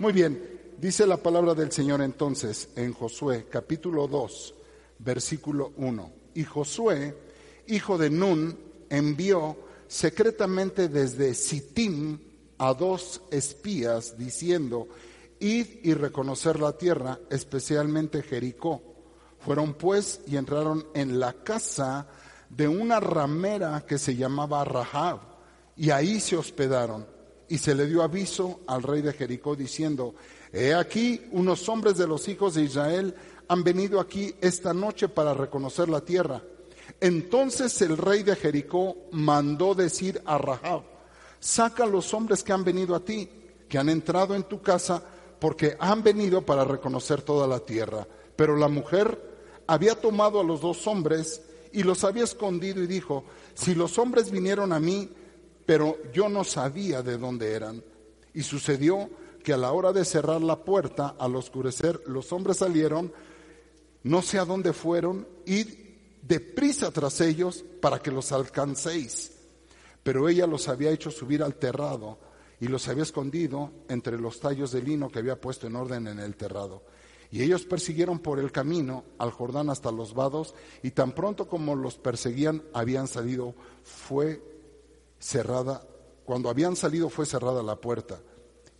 Muy bien, dice la palabra del Señor entonces en Josué capítulo 2, versículo 1. Y Josué, hijo de Nun, envió secretamente desde Sittim a dos espías diciendo, id y reconocer la tierra, especialmente Jericó. Fueron pues y entraron en la casa de una ramera que se llamaba Rahab, y ahí se hospedaron y se le dio aviso al rey de Jericó diciendo, he aquí unos hombres de los hijos de Israel han venido aquí esta noche para reconocer la tierra. Entonces el rey de Jericó mandó decir a Rahab, saca a los hombres que han venido a ti, que han entrado en tu casa, porque han venido para reconocer toda la tierra. Pero la mujer había tomado a los dos hombres y los había escondido y dijo, si los hombres vinieron a mí, pero yo no sabía de dónde eran. Y sucedió que a la hora de cerrar la puerta, al oscurecer, los hombres salieron, no sé a dónde fueron, y deprisa tras ellos para que los alcancéis. Pero ella los había hecho subir al terrado y los había escondido entre los tallos de lino que había puesto en orden en el terrado. Y ellos persiguieron por el camino al Jordán hasta los vados, y tan pronto como los perseguían, habían salido, fue cerrada, cuando habían salido fue cerrada la puerta.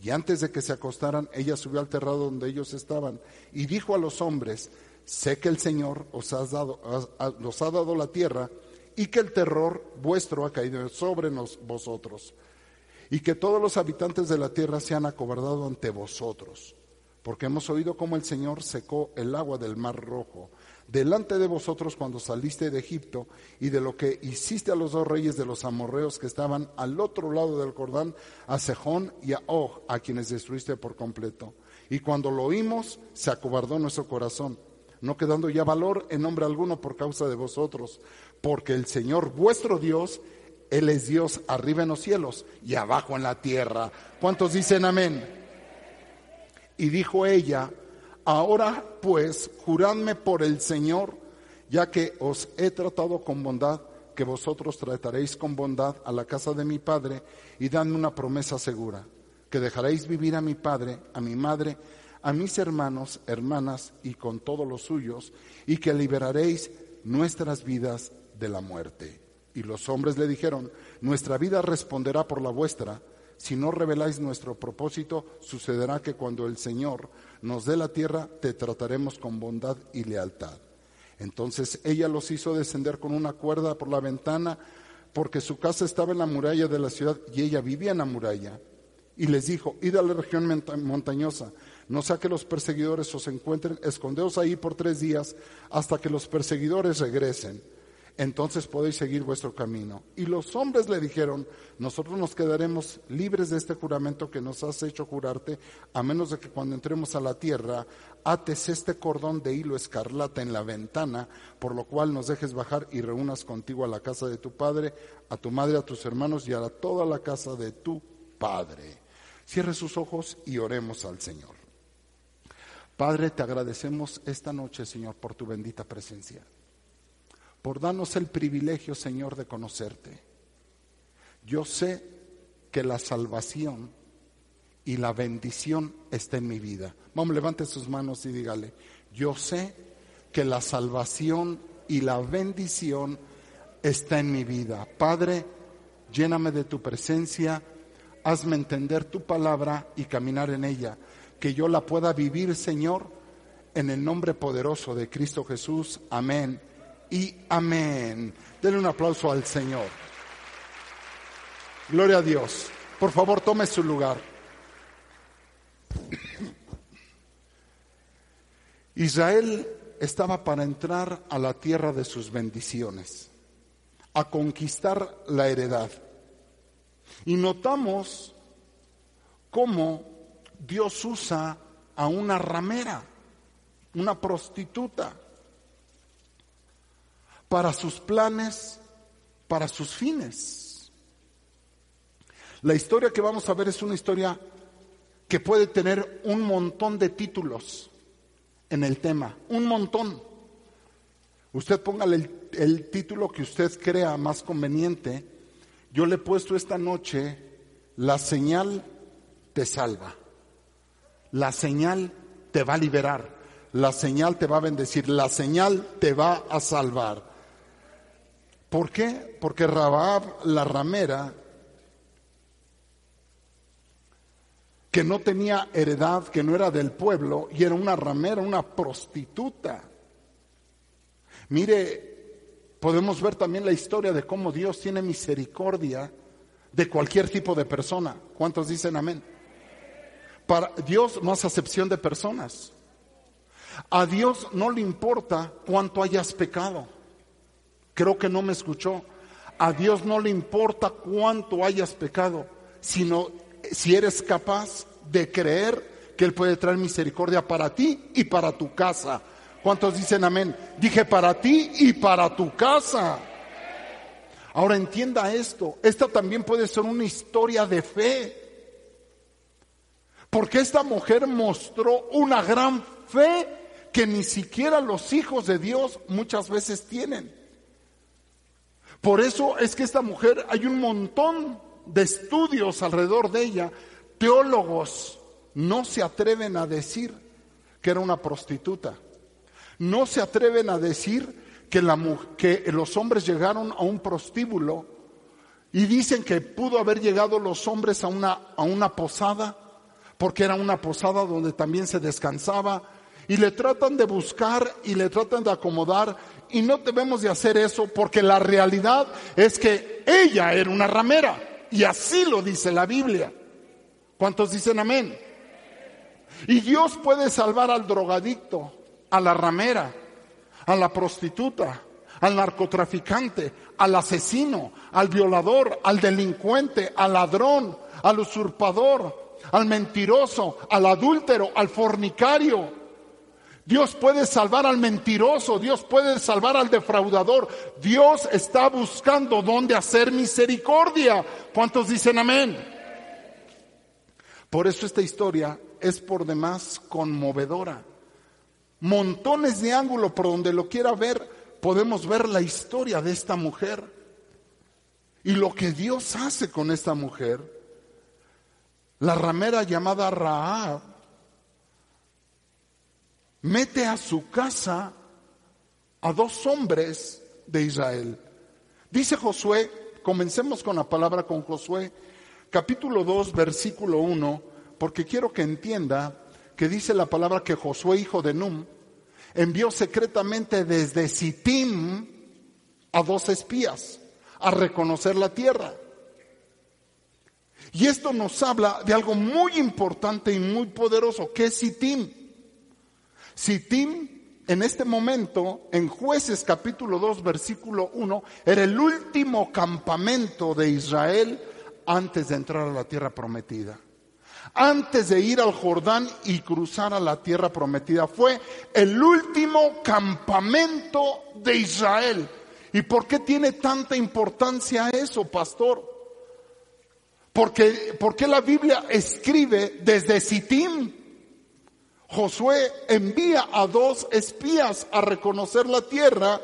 Y antes de que se acostaran, ella subió al terrado donde ellos estaban y dijo a los hombres, sé que el Señor os, ha dado, ha dado la tierra y que el terror vuestro ha caído sobre vosotros y que todos los habitantes de la tierra se han acobardado ante vosotros, porque hemos oído cómo el Señor secó el agua del mar rojo delante de vosotros cuando saliste de Egipto y de lo que hiciste a los dos reyes de los amorreos que estaban al otro lado del Jordán, a Sejón y a Og, a quienes destruiste por completo. Y cuando lo oímos, se acobardó nuestro corazón, no quedando ya valor en nombre alguno por causa de vosotros, porque el Señor vuestro Dios, Él es Dios arriba en los cielos y abajo en la tierra. ¿Cuántos dicen amén? Y dijo ella, Ahora pues, juradme por el Señor, ya que os he tratado con bondad, que vosotros trataréis con bondad a la casa de mi padre, y dadme una promesa segura, que dejaréis vivir a mi padre, a mi madre, a mis hermanos, hermanas y con todos los suyos, y que liberaréis nuestras vidas de la muerte. Y los hombres le dijeron, nuestra vida responderá por la vuestra. Si no reveláis nuestro propósito, sucederá que cuando el Señor nos dé la tierra, te trataremos con bondad y lealtad. Entonces ella los hizo descender con una cuerda por la ventana, porque su casa estaba en la muralla de la ciudad y ella vivía en la muralla. Y les dijo, id a la región montañosa, no sea que los perseguidores os encuentren, escondeos ahí por tres días hasta que los perseguidores regresen entonces podéis seguir vuestro camino. Y los hombres le dijeron, nosotros nos quedaremos libres de este juramento que nos has hecho jurarte, a menos de que cuando entremos a la tierra ates este cordón de hilo escarlata en la ventana, por lo cual nos dejes bajar y reúnas contigo a la casa de tu padre, a tu madre, a tus hermanos y a toda la casa de tu padre. Cierre sus ojos y oremos al Señor. Padre, te agradecemos esta noche, Señor, por tu bendita presencia por darnos el privilegio, Señor, de conocerte. Yo sé que la salvación y la bendición está en mi vida. Vamos, levante sus manos y dígale, yo sé que la salvación y la bendición está en mi vida. Padre, lléname de tu presencia, hazme entender tu palabra y caminar en ella, que yo la pueda vivir, Señor, en el nombre poderoso de Cristo Jesús. Amén y amén. Denle un aplauso al Señor. Gloria a Dios. Por favor, tome su lugar. Israel estaba para entrar a la tierra de sus bendiciones, a conquistar la heredad. Y notamos cómo Dios usa a una ramera, una prostituta para sus planes, para sus fines. La historia que vamos a ver es una historia que puede tener un montón de títulos en el tema, un montón. Usted póngale el, el, título que usted crea más conveniente. Yo le he puesto esta noche, la señal te salva. La señal te va a liberar, la señal te va a bendecir, la señal te va a salvar. ¿Por qué? Porque Rabab, la ramera, que no tenía heredad, que no era del pueblo, y era una ramera, una prostituta. Mire, podemos ver también la historia de cómo Dios tiene misericordia de cualquier tipo de persona. ¿Cuántos dicen amén? Para Dios no hace acepción de personas. A Dios no le importa cuánto hayas pecado. Creo que no me escuchó. A Dios no le importa cuánto hayas pecado, sino si eres capaz de creer que Él puede traer misericordia para ti y para tu casa. ¿Cuántos dicen amén? Dije para ti y para tu casa. Ahora entienda esto, esta también puede ser una historia de fe. Porque esta mujer mostró una gran fe que ni siquiera los hijos de Dios muchas veces tienen. Por eso es que esta mujer hay un montón de estudios alrededor de ella. Teólogos no se atreven a decir que era una prostituta. No se atreven a decir que, los hombres llegaron a un prostíbulo y dicen que pudo haber llegado los hombres a una, a una posada, porque era una posada donde también se descansaba, y le tratan de buscar y le tratan de acomodar, y no debemos de hacer eso porque la realidad es que ella era una ramera. Y así lo dice la Biblia. ¿Cuántos dicen amén? Y Dios puede salvar al drogadicto, a la ramera, a la prostituta, al narcotraficante, al asesino, al violador, al delincuente, al ladrón, al usurpador, al mentiroso, al adúltero, al fornicario, Dios puede salvar al mentiroso, Dios puede salvar al defraudador. Dios está buscando dónde hacer misericordia. ¿Cuántos dicen amén? Por eso esta historia es por demás conmovedora. Montones de ángulos por donde lo quiera ver, podemos ver la historia de esta mujer y lo que Dios hace con esta mujer. La ramera llamada Raab mete a su casa a dos hombres de Israel. Dice Josué, comencemos con la palabra con Josué, capítulo 2, versículo 1, porque quiero que entienda que dice la palabra que Josué, hijo de Num, envió secretamente desde Sittim a dos espías a reconocer la tierra. Y esto nos habla de algo muy importante y muy poderoso, que es Sittim. Sittim en este momento, en jueces capítulo 2, versículo 1, era el último campamento de Israel antes de entrar a la tierra prometida. Antes de ir al Jordán y cruzar a la tierra prometida. Fue el último campamento de Israel. ¿Y por qué tiene tanta importancia eso, pastor? Porque, porque la Biblia escribe desde Sittim Josué envía a dos espías a reconocer la tierra,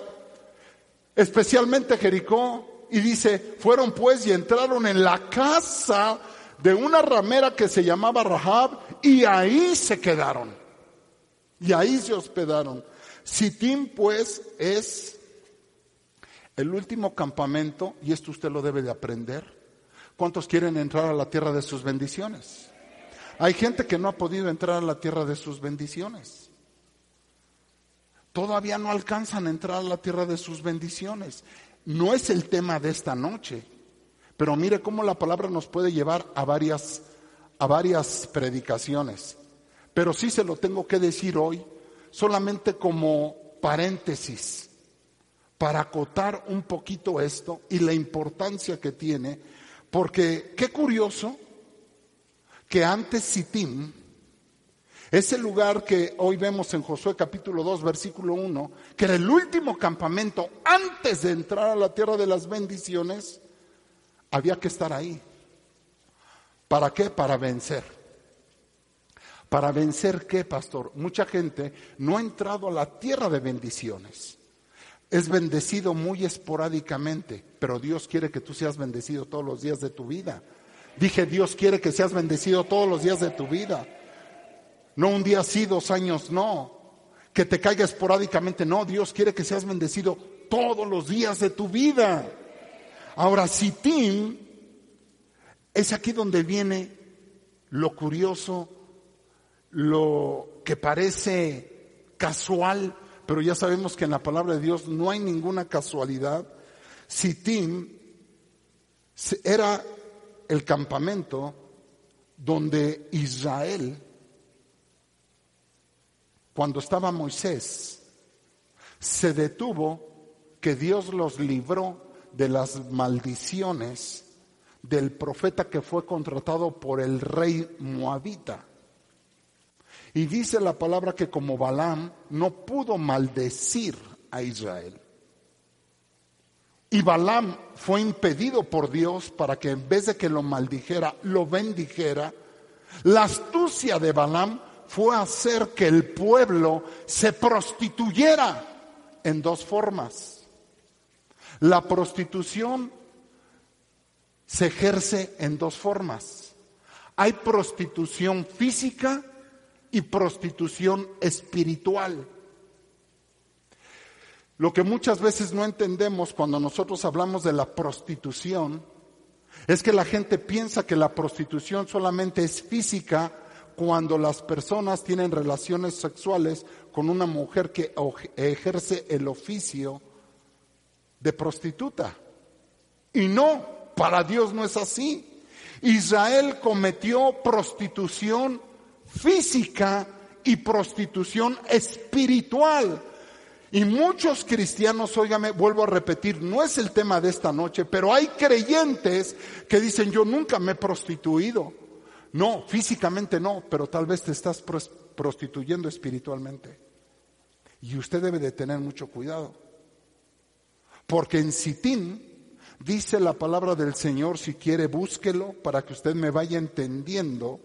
especialmente Jericó, y dice, fueron pues y entraron en la casa de una ramera que se llamaba Rahab y ahí se quedaron. Y ahí se hospedaron. Sitim pues es el último campamento, y esto usted lo debe de aprender. ¿Cuántos quieren entrar a la tierra de sus bendiciones? Hay gente que no ha podido entrar a la tierra de sus bendiciones. Todavía no alcanzan a entrar a la tierra de sus bendiciones. No es el tema de esta noche, pero mire cómo la palabra nos puede llevar a varias, a varias predicaciones. Pero sí se lo tengo que decir hoy, solamente como paréntesis, para acotar un poquito esto y la importancia que tiene, porque qué curioso que antes Sittim, ese lugar que hoy vemos en Josué capítulo 2, versículo 1, que era el último campamento antes de entrar a la tierra de las bendiciones, había que estar ahí. ¿Para qué? Para vencer. ¿Para vencer qué, pastor? Mucha gente no ha entrado a la tierra de bendiciones. Es bendecido muy esporádicamente, pero Dios quiere que tú seas bendecido todos los días de tu vida. Dije, Dios quiere que seas bendecido todos los días de tu vida. No un día sí, dos años no. Que te caiga esporádicamente, no. Dios quiere que seas bendecido todos los días de tu vida. Ahora, Tim es aquí donde viene lo curioso, lo que parece casual, pero ya sabemos que en la palabra de Dios no hay ninguna casualidad. Sittim era el campamento donde Israel, cuando estaba Moisés, se detuvo que Dios los libró de las maldiciones del profeta que fue contratado por el rey moabita. Y dice la palabra que como Balaam no pudo maldecir a Israel. Y Balaam fue impedido por Dios para que en vez de que lo maldijera, lo bendijera. La astucia de Balaam fue hacer que el pueblo se prostituyera en dos formas. La prostitución se ejerce en dos formas. Hay prostitución física y prostitución espiritual. Lo que muchas veces no entendemos cuando nosotros hablamos de la prostitución es que la gente piensa que la prostitución solamente es física cuando las personas tienen relaciones sexuales con una mujer que ejerce el oficio de prostituta. Y no, para Dios no es así. Israel cometió prostitución física y prostitución espiritual. Y muchos cristianos, óigame, vuelvo a repetir, no es el tema de esta noche, pero hay creyentes que dicen, yo nunca me he prostituido. No, físicamente no, pero tal vez te estás prostituyendo espiritualmente. Y usted debe de tener mucho cuidado. Porque en Sitín dice la palabra del Señor, si quiere búsquelo para que usted me vaya entendiendo.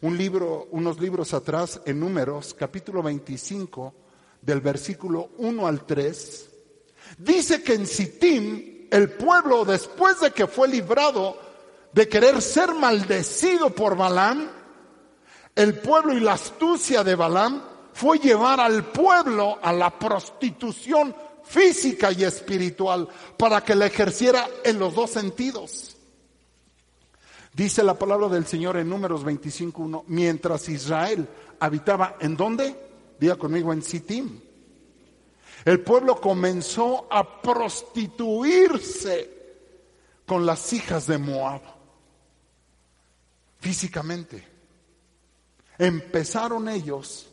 Un libro, unos libros atrás, en Números, capítulo 25, del versículo 1 al 3, dice que en Sittim el pueblo, después de que fue librado de querer ser maldecido por Balaam, el pueblo y la astucia de Balaam fue llevar al pueblo a la prostitución física y espiritual para que la ejerciera en los dos sentidos. Dice la palabra del Señor en números 25.1, mientras Israel habitaba en dónde? Diga conmigo en Sittim. El pueblo comenzó a prostituirse con las hijas de Moab. Físicamente. Empezaron ellos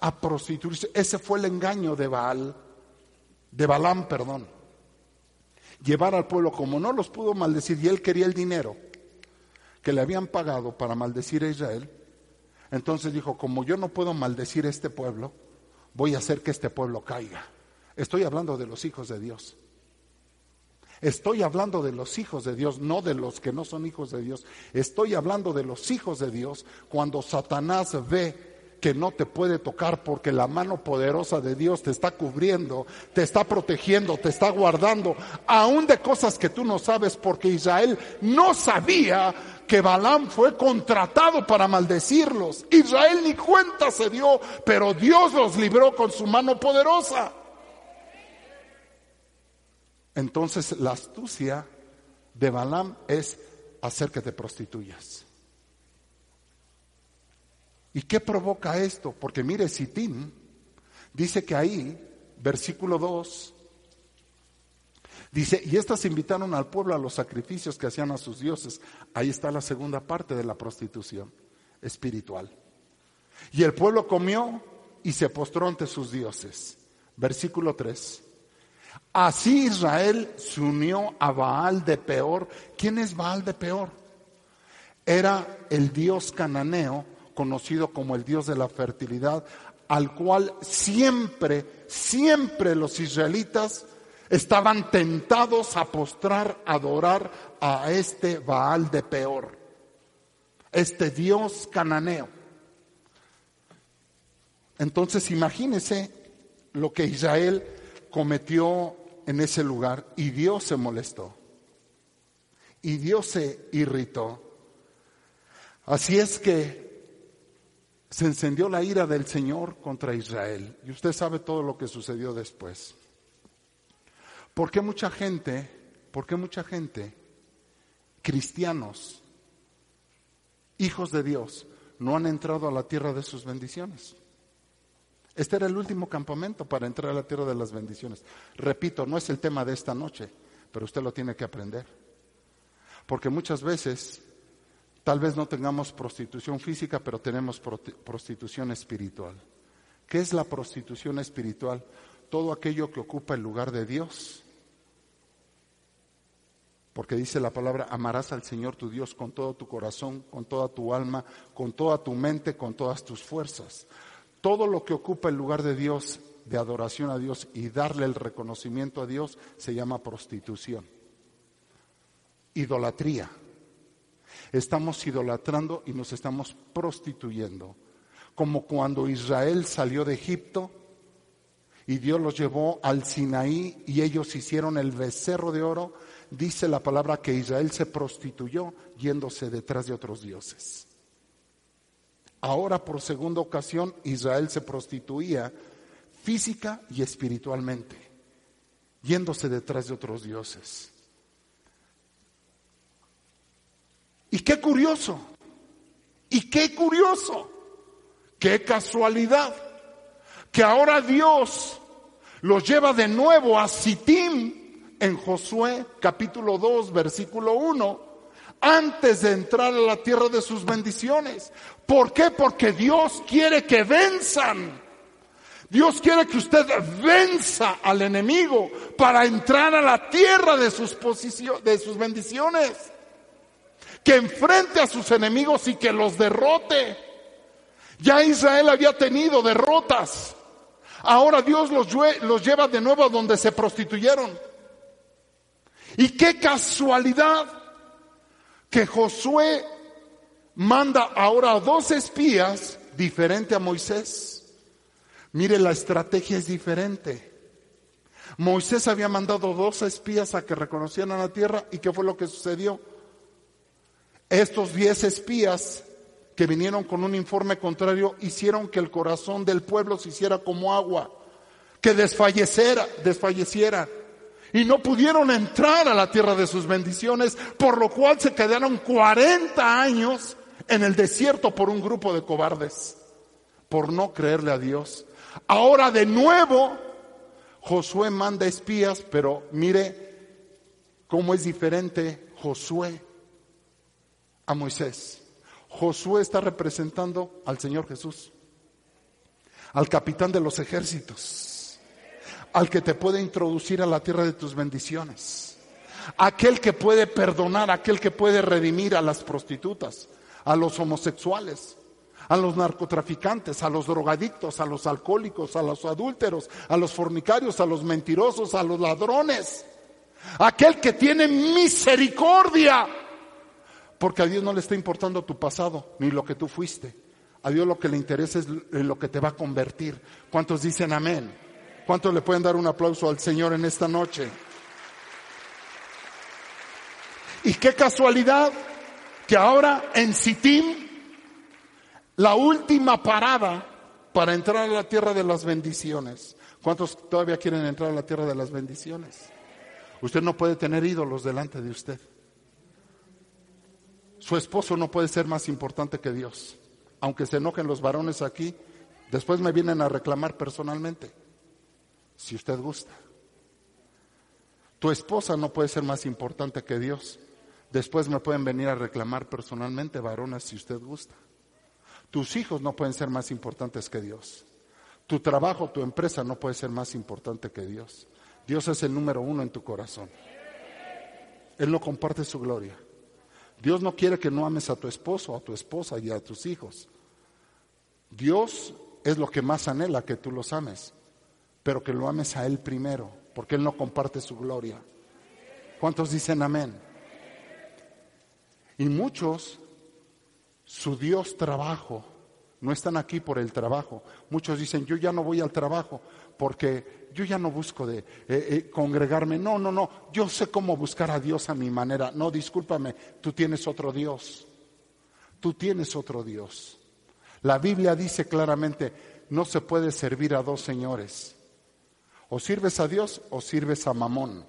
a prostituirse. Ese fue el engaño de Baal, de Balaam, perdón. Llevar al pueblo, como no los pudo maldecir y él quería el dinero que le habían pagado para maldecir a Israel, entonces dijo, como yo no puedo maldecir este pueblo, voy a hacer que este pueblo caiga. Estoy hablando de los hijos de Dios. Estoy hablando de los hijos de Dios, no de los que no son hijos de Dios. Estoy hablando de los hijos de Dios cuando Satanás ve que no te puede tocar porque la mano poderosa de Dios te está cubriendo, te está protegiendo, te está guardando, aún de cosas que tú no sabes porque Israel no sabía que Balaam fue contratado para maldecirlos. Israel ni cuenta se dio, pero Dios los libró con su mano poderosa. Entonces la astucia de Balaam es hacer que te prostituyas. ¿Y qué provoca esto? Porque mire, Sitín dice que ahí, versículo 2, Dice, y estas invitaron al pueblo a los sacrificios que hacían a sus dioses. Ahí está la segunda parte de la prostitución espiritual. Y el pueblo comió y se postró ante sus dioses. Versículo 3. Así Israel se unió a Baal de Peor. ¿Quién es Baal de Peor? Era el dios cananeo, conocido como el dios de la fertilidad, al cual siempre, siempre los israelitas estaban tentados a postrar, a adorar a este Baal de Peor, este Dios cananeo. Entonces imagínese lo que Israel cometió en ese lugar y Dios se molestó y Dios se irritó. Así es que se encendió la ira del Señor contra Israel. Y usted sabe todo lo que sucedió después. ¿Por qué mucha gente, por qué mucha gente, cristianos, hijos de Dios, no han entrado a la tierra de sus bendiciones? Este era el último campamento para entrar a la tierra de las bendiciones. Repito, no es el tema de esta noche, pero usted lo tiene que aprender. Porque muchas veces Tal vez no tengamos prostitución física, pero tenemos prostitución espiritual. ¿Qué es la prostitución espiritual? Todo aquello que ocupa el lugar de Dios. Porque dice la palabra, amarás al Señor tu Dios con todo tu corazón, con toda tu alma, con toda tu mente, con todas tus fuerzas. Todo lo que ocupa el lugar de Dios, de adoración a Dios y darle el reconocimiento a Dios, se llama prostitución. Idolatría. Estamos idolatrando y nos estamos prostituyendo. Como cuando Israel salió de Egipto y Dios los llevó al Sinaí y ellos hicieron el becerro de oro, dice la palabra que Israel se prostituyó yéndose detrás de otros dioses. Ahora por segunda ocasión Israel se prostituía física y espiritualmente, yéndose detrás de otros dioses. Y qué curioso, y qué curioso, qué casualidad, que ahora Dios los lleva de nuevo a Sittim en Josué capítulo 2 versículo 1 antes de entrar a la tierra de sus bendiciones. ¿Por qué? Porque Dios quiere que venzan. Dios quiere que usted venza al enemigo para entrar a la tierra de sus, de sus bendiciones que enfrente a sus enemigos y que los derrote. Ya Israel había tenido derrotas. Ahora Dios los, lleva de nuevo a donde se prostituyeron. Y qué casualidad que Josué manda ahora a dos espías diferente a Moisés. Mire, la estrategia es diferente. Moisés había mandado dos espías a que reconocieran la tierra y qué fue lo que sucedió. Estos diez espías que vinieron con un informe contrario hicieron que el corazón del pueblo se hiciera como agua, que desfalleciera, desfalleciera. Y no pudieron entrar a la tierra de sus bendiciones, por lo cual se quedaron 40 años en el desierto por un grupo de cobardes, por no creerle a Dios. Ahora de nuevo, Josué manda espías, pero mire cómo es diferente Josué a Moisés. Josué está representando al Señor Jesús, al capitán de los ejércitos, al que te puede introducir a la tierra de tus bendiciones, aquel que puede perdonar, aquel que puede redimir a las prostitutas, a los homosexuales, a los narcotraficantes, a los drogadictos, a los alcohólicos, a los adúlteros, a los fornicarios, a los mentirosos, a los ladrones. Aquel que tiene misericordia porque a Dios no le está importando tu pasado ni lo que tú fuiste. A Dios lo que le interesa es lo que te va a convertir. ¿Cuántos dicen amén? ¿Cuántos le pueden dar un aplauso al Señor en esta noche? Y qué casualidad que ahora en Sittim, la última parada para entrar a la tierra de las bendiciones. ¿Cuántos todavía quieren entrar a la tierra de las bendiciones? Usted no puede tener ídolos delante de usted. Su esposo no puede ser más importante que Dios. Aunque se enojen los varones aquí, después me vienen a reclamar personalmente, si usted gusta. Tu esposa no puede ser más importante que Dios. Después me pueden venir a reclamar personalmente, varones, si usted gusta. Tus hijos no pueden ser más importantes que Dios. Tu trabajo, tu empresa no puede ser más importante que Dios. Dios es el número uno en tu corazón. Él no comparte su gloria. Dios no quiere que no ames a tu esposo, a tu esposa y a tus hijos. Dios es lo que más anhela que tú los ames, pero que lo ames a Él primero, porque Él no comparte su gloria. ¿Cuántos dicen amén? Y muchos, su Dios trabajo, no están aquí por el trabajo. Muchos dicen, yo ya no voy al trabajo porque yo ya no busco de eh, eh, congregarme. No, no, no. Yo sé cómo buscar a Dios a mi manera. No, discúlpame, tú tienes otro Dios. Tú tienes otro Dios. La Biblia dice claramente, no se puede servir a dos señores. O sirves a Dios o sirves a Mamón.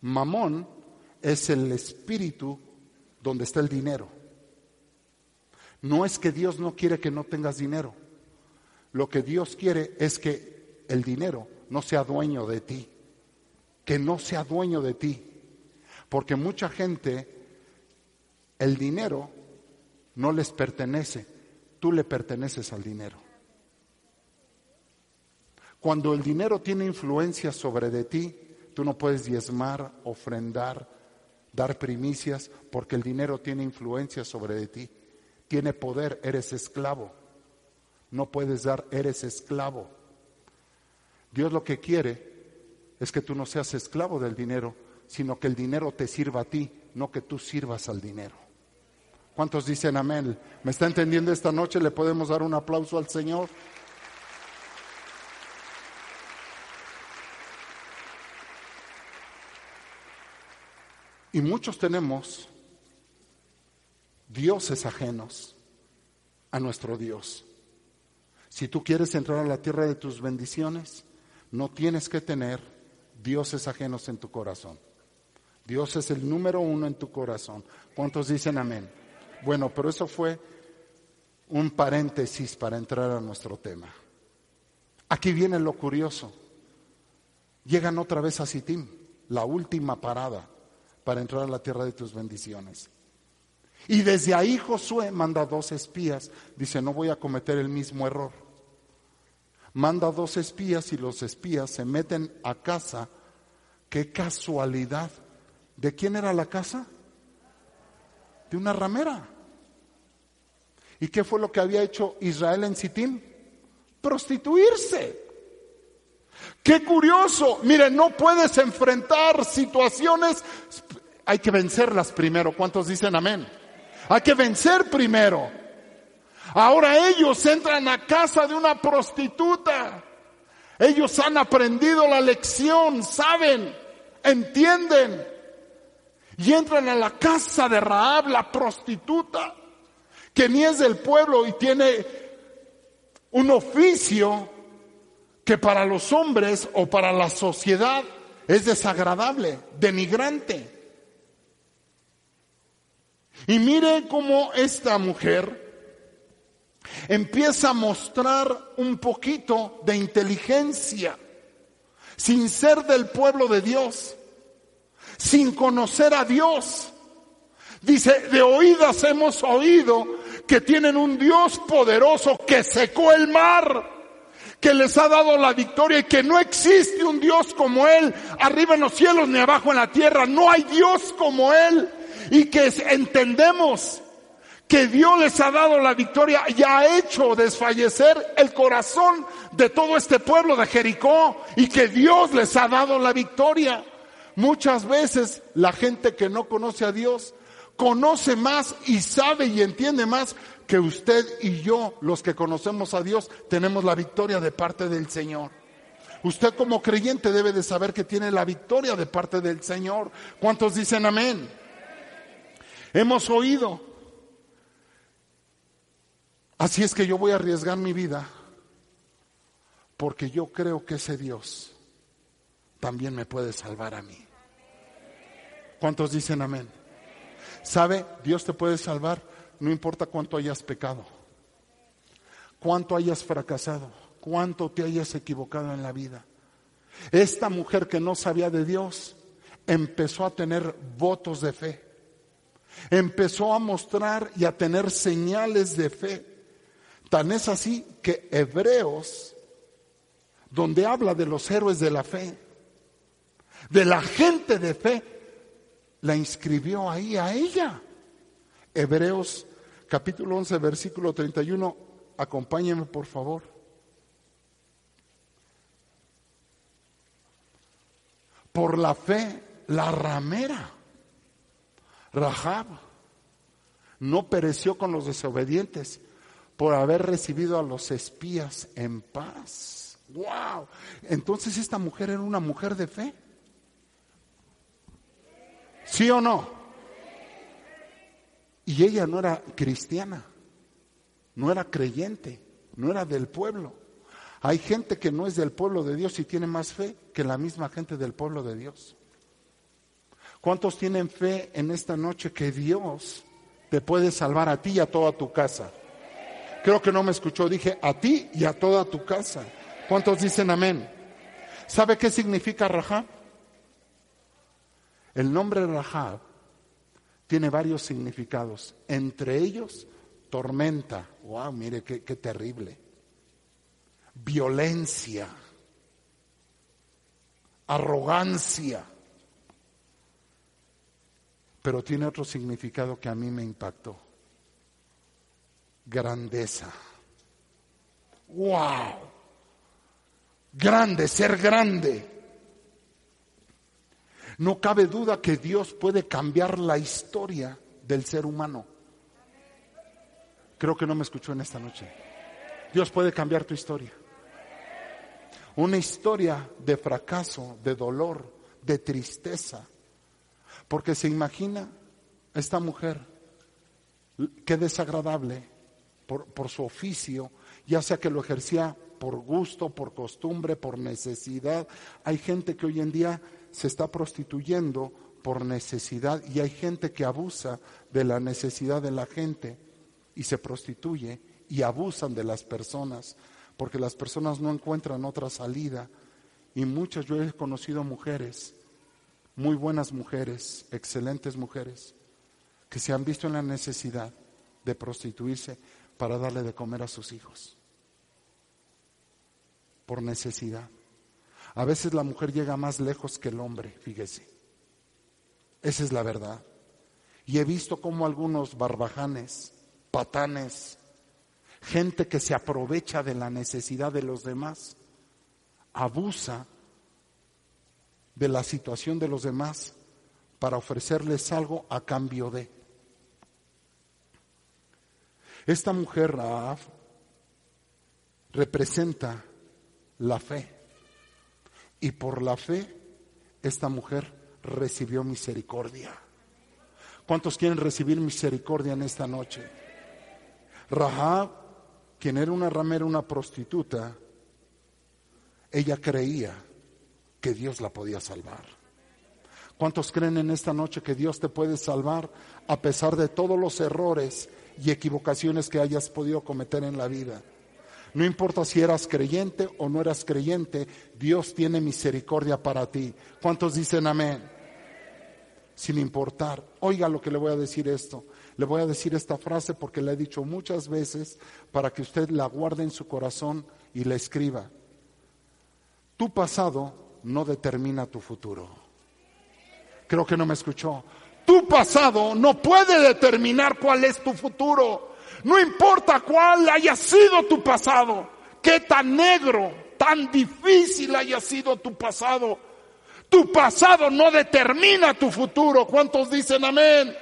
Mamón es el espíritu donde está el dinero. No es que Dios no quiere que no tengas dinero. Lo que Dios quiere es que el dinero no sea dueño de ti. Que no sea dueño de ti. Porque mucha gente, el dinero no les pertenece. Tú le perteneces al dinero. Cuando el dinero tiene influencia sobre de ti, tú no puedes diezmar, ofrendar, dar primicias, porque el dinero tiene influencia sobre de ti. Tiene poder, eres esclavo. No puedes dar, eres esclavo. Dios lo que quiere es que tú no seas esclavo del dinero, sino que el dinero te sirva a ti, no que tú sirvas al dinero. ¿Cuántos dicen amén? ¿Me está entendiendo esta noche? ¿Le podemos dar un aplauso al Señor? Y muchos tenemos dioses ajenos a nuestro Dios. Si tú quieres entrar a la tierra de tus bendiciones, no tienes que tener dioses ajenos en tu corazón. Dios es el número uno en tu corazón. ¿Cuántos dicen amén? Bueno, pero eso fue un paréntesis para entrar a nuestro tema. Aquí viene lo curioso. Llegan otra vez a Sitim, la última parada para entrar a la tierra de tus bendiciones. Y desde ahí Josué manda dos espías. Dice, no voy a cometer el mismo error. Manda dos espías y los espías se meten a casa. Qué casualidad. ¿De quién era la casa? De una ramera. ¿Y qué fue lo que había hecho Israel en Sitín? Prostituirse. Qué curioso. Miren, no puedes enfrentar situaciones. Hay que vencerlas primero. ¿Cuántos dicen amén? Hay que vencer primero. Ahora ellos entran a casa de una prostituta. Ellos han aprendido la lección, saben, entienden. Y entran a la casa de Raab, la prostituta, que ni es del pueblo y tiene un oficio que para los hombres o para la sociedad es desagradable, denigrante. Y mire cómo esta mujer empieza a mostrar un poquito de inteligencia, sin ser del pueblo de Dios, sin conocer a Dios. Dice, de oídas hemos oído que tienen un Dios poderoso que secó el mar, que les ha dado la victoria y que no existe un Dios como Él, arriba en los cielos ni abajo en la tierra, no hay Dios como Él y que entendemos que Dios les ha dado la victoria y ha hecho desfallecer el corazón de todo este pueblo de Jericó y que Dios les ha dado la victoria. Muchas veces la gente que no conoce a Dios conoce más y sabe y entiende más que usted y yo, los que conocemos a Dios, tenemos la victoria de parte del Señor. Usted como creyente debe de saber que tiene la victoria de parte del Señor. ¿Cuántos dicen amén? Hemos oído. Así es que yo voy a arriesgar mi vida porque yo creo que ese Dios también me puede salvar a mí. ¿Cuántos dicen amén? ¿Sabe? Dios te puede salvar no importa cuánto hayas pecado, cuánto hayas fracasado, cuánto te hayas equivocado en la vida. Esta mujer que no sabía de Dios empezó a tener votos de fe empezó a mostrar y a tener señales de fe. Tan es así que Hebreos, donde habla de los héroes de la fe, de la gente de fe, la inscribió ahí a ella. Hebreos capítulo 11, versículo 31, acompáñenme por favor. Por la fe, la ramera Rahab no pereció con los desobedientes por haber recibido a los espías en paz. ¡Wow! Entonces esta mujer era una mujer de fe. ¿Sí o no? Y ella no era cristiana, no era creyente, no era del pueblo. Hay gente que no es del pueblo de Dios y tiene más fe que la misma gente del pueblo de Dios. ¿Cuántos tienen fe en esta noche que Dios te puede salvar a ti y a toda tu casa? Creo que no me escuchó, dije a ti y a toda tu casa. ¿Cuántos dicen amén? ¿Sabe qué significa Rahab? El nombre Rahab tiene varios significados, entre ellos tormenta. Wow, mire qué, qué terrible. Violencia, arrogancia. Pero tiene otro significado que a mí me impactó. Grandeza. ¡Wow! Grande, ser grande. No cabe duda que Dios puede cambiar la historia del ser humano. Creo que no me escuchó en esta noche. Dios puede cambiar tu historia. Una historia de fracaso, de dolor, de tristeza, porque se imagina esta mujer, qué desagradable por, su oficio, ya sea que lo ejercía por gusto, por costumbre, por necesidad. Hay gente que hoy en día se está prostituyendo por necesidad y hay gente que abusa de la necesidad de la gente y se prostituye y abusan de las personas porque las personas no encuentran otra salida y muchas yo he conocido mujeres muy buenas mujeres, excelentes mujeres, que se han visto en la necesidad de prostituirse para darle de comer a sus hijos. Por necesidad. A veces la mujer llega más lejos que el hombre, fíjese. Esa es la verdad. Y he visto como algunos barbajanes, patanes, gente que se aprovecha de la necesidad de los demás, abusa de la situación de los demás para ofrecerles algo a cambio de. Esta mujer Raab representa la fe y por la fe esta mujer recibió misericordia. ¿Cuántos quieren recibir misericordia en esta noche? Rahab, quien era una ramera, una prostituta, ella creía que Dios la podía salvar. ¿Cuántos creen en esta noche que Dios te puede salvar a pesar de todos los errores y equivocaciones que hayas podido cometer en la vida? No importa si eras creyente o no eras creyente, Dios tiene misericordia para ti. ¿Cuántos dicen amén? Sin importar. Oiga lo que le voy a decir esto. Le voy a decir esta frase porque la he dicho muchas veces para que usted la guarde en su corazón y la escriba. Tu pasado no determina tu futuro. Creo que no me escuchó. Tu pasado no puede determinar cuál es tu futuro. No importa cuál haya sido tu pasado, qué tan negro, tan difícil haya sido tu pasado. Tu pasado no determina tu futuro. ¿Cuántos dicen amén?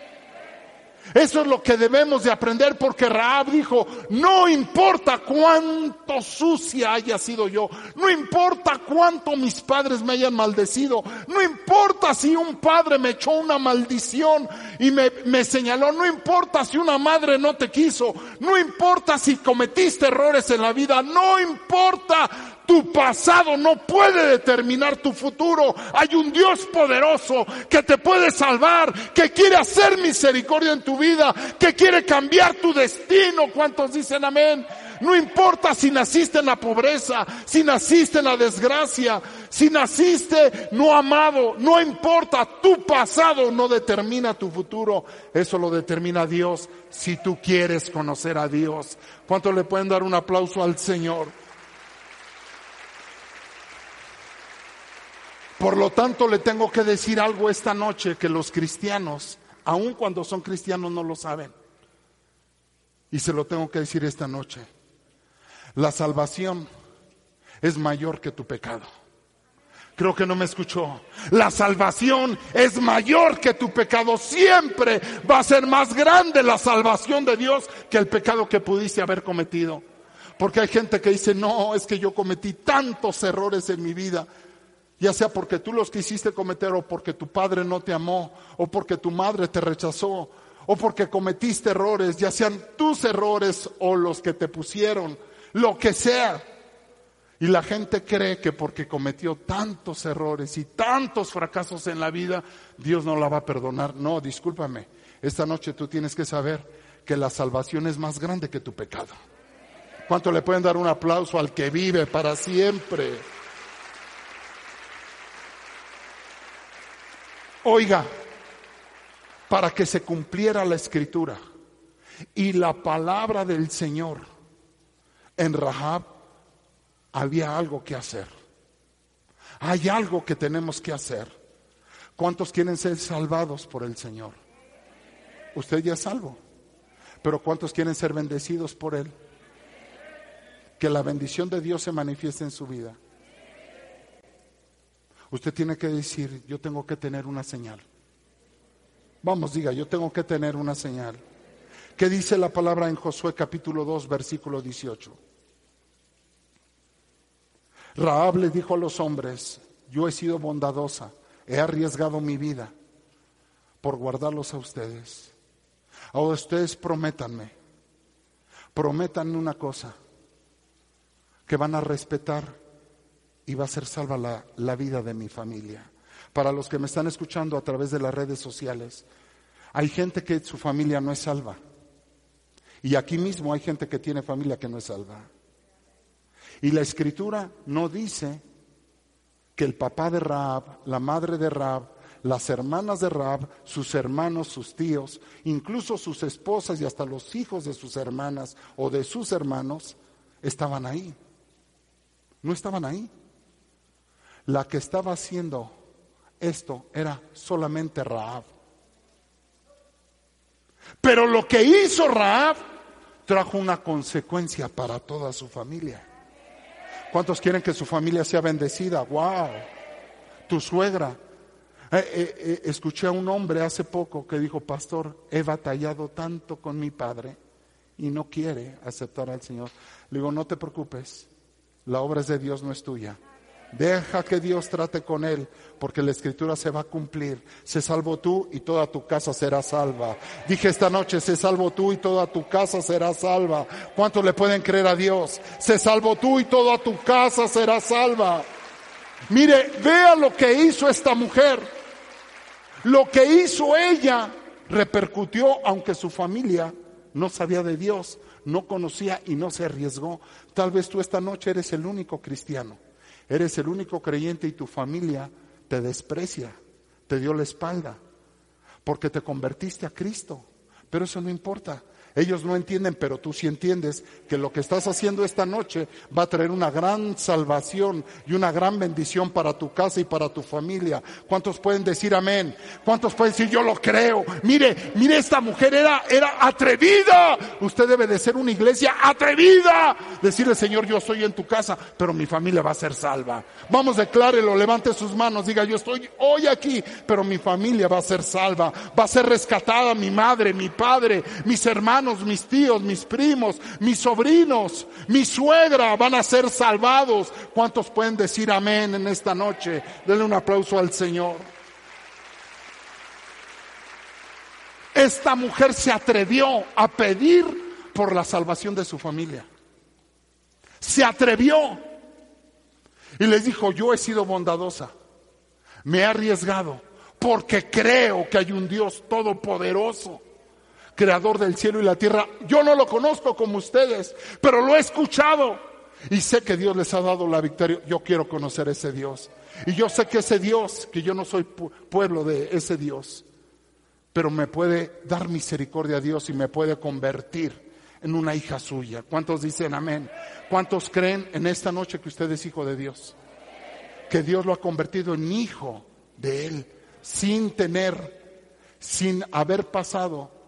Eso es lo que debemos de aprender porque Raab dijo, no importa cuánto sucia haya sido yo, no importa cuánto mis padres me hayan maldecido, no importa si un padre me echó una maldición y me, me señaló, no importa si una madre no te quiso, no importa si cometiste errores en la vida, no importa tu pasado no puede determinar tu futuro. Hay un Dios poderoso que te puede salvar, que quiere hacer misericordia en tu vida, que quiere cambiar tu destino. ¿Cuántos dicen amén? No importa si naciste en la pobreza, si naciste en la desgracia, si naciste no amado, no importa, tu pasado no determina tu futuro, eso lo determina Dios si tú quieres conocer a Dios. ¿Cuántos le pueden dar un aplauso al Señor? Por lo tanto, le tengo que decir algo esta noche que los cristianos, aun cuando son cristianos, no lo saben. Y se lo tengo que decir esta noche. La salvación es mayor que tu pecado. Creo que no me escuchó. La salvación es mayor que tu pecado. Siempre va a ser más grande la salvación de Dios que el pecado que pudiste haber cometido. Porque hay gente que dice, no, es que yo cometí tantos errores en mi vida ya sea porque tú los quisiste cometer o porque tu padre no te amó o porque tu madre te rechazó o porque cometiste errores, ya sean tus errores o los que te pusieron, lo que sea. Y la gente cree que porque cometió tantos errores y tantos fracasos en la vida, Dios no la va a perdonar. No, discúlpame. Esta noche tú tienes que saber que la salvación es más grande que tu pecado. ¿Cuánto le pueden dar un aplauso al que vive para siempre? Oiga, para que se cumpliera la escritura y la palabra del Señor en Rahab había algo que hacer. Hay algo que tenemos que hacer. ¿Cuántos quieren ser salvados por el Señor? Usted ya es salvo. Pero ¿cuántos quieren ser bendecidos por Él? Que la bendición de Dios se manifieste en su vida. Usted tiene que decir, yo tengo que tener una señal. Vamos, diga, yo tengo que tener una señal. ¿Qué dice la palabra en Josué capítulo 2, versículo 18? Raab le dijo a los hombres, yo he sido bondadosa, he arriesgado mi vida por guardarlos a ustedes. Ahora ustedes prométanme, prométanme una cosa, que van a respetar y va a ser salva la, la vida de mi familia. Para los que me están escuchando a través de las redes sociales, hay gente que su familia no es salva. Y aquí mismo hay gente que tiene familia que no es salva. Y la escritura no dice que el papá de Raab, la madre de Raab, las hermanas de Raab, sus hermanos, sus tíos, incluso sus esposas y hasta los hijos de sus hermanas o de sus hermanos estaban ahí. No estaban ahí. La que estaba haciendo esto era solamente Raab. Pero lo que hizo Raab trajo una consecuencia para toda su familia. ¿Cuántos quieren que su familia sea bendecida? ¡Wow! Tu suegra. Eh, eh, eh, escuché a un hombre hace poco que dijo, pastor, he batallado tanto con mi padre y no quiere aceptar al Señor. Le digo, no te preocupes, la obra es de Dios, no es tuya. Deja que Dios trate con él, porque la escritura se va a cumplir. Se salvo tú y toda tu casa será salva. Dije esta noche, se salvo tú y toda tu casa será salva. ¿Cuántos le pueden creer a Dios? Se salvo tú y toda tu casa será salva. Mire, vea lo que hizo esta mujer. Lo que hizo ella repercutió, aunque su familia no sabía de Dios, no conocía y no se arriesgó. Tal vez tú esta noche eres el único cristiano Eres el único creyente y tu familia te desprecia, te dio la espalda, porque te convertiste a Cristo. Pero eso no importa. Ellos no entienden, pero tú sí entiendes que lo que estás haciendo esta noche va a traer una gran salvación y una gran bendición para tu casa y para tu familia. ¿Cuántos pueden decir amén? ¿Cuántos pueden decir yo lo creo? Mire, mire, esta mujer era, era atrevida. Usted debe de ser una iglesia atrevida. Decirle, Señor, yo estoy en tu casa, pero mi familia va a ser salva. Vamos, declárelo, levante sus manos, diga, yo estoy hoy aquí, pero mi familia va a ser salva. Va a ser rescatada mi madre, mi padre, mis hermanos mis tíos, mis primos, mis sobrinos, mi suegra van a ser salvados. ¿Cuántos pueden decir amén en esta noche? Denle un aplauso al Señor. Esta mujer se atrevió a pedir por la salvación de su familia. Se atrevió. Y les dijo, yo he sido bondadosa. Me he arriesgado porque creo que hay un Dios todopoderoso creador del cielo y la tierra. Yo no lo conozco como ustedes, pero lo he escuchado. Y sé que Dios les ha dado la victoria. Yo quiero conocer ese Dios. Y yo sé que ese Dios, que yo no soy pueblo de ese Dios, pero me puede dar misericordia a Dios y me puede convertir en una hija suya. ¿Cuántos dicen amén? ¿Cuántos creen en esta noche que usted es hijo de Dios? Que Dios lo ha convertido en hijo de Él, sin tener, sin haber pasado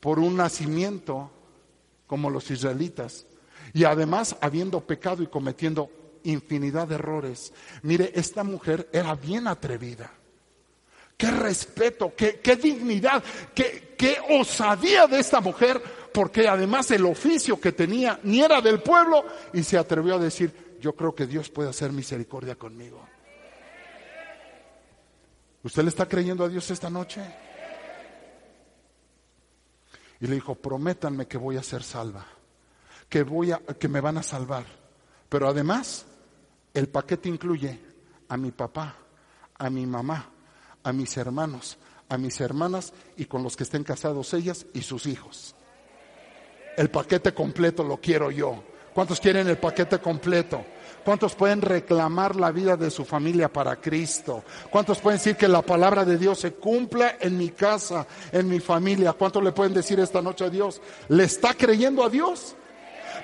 por un nacimiento como los israelitas y además habiendo pecado y cometiendo infinidad de errores. Mire, esta mujer era bien atrevida. Qué respeto, qué, dignidad, qué, qué osadía de esta mujer, porque además el oficio que tenía ni era del pueblo y se atrevió a decir, yo creo que Dios puede hacer misericordia conmigo. ¿Usted le está creyendo a Dios esta noche? Y le dijo, prométanme que voy a ser salva, que, voy a, que me van a salvar. Pero además, el paquete incluye a mi papá, a mi mamá, a mis hermanos, a mis hermanas y con los que estén casados ellas y sus hijos. El paquete completo lo quiero yo. ¿Cuántos quieren el paquete completo? ¿Cuántos pueden reclamar la vida de su familia para Cristo? ¿Cuántos pueden decir que la palabra de Dios se cumpla en mi casa, en mi familia? ¿Cuántos le pueden decir esta noche a Dios? ¿Le está creyendo a Dios?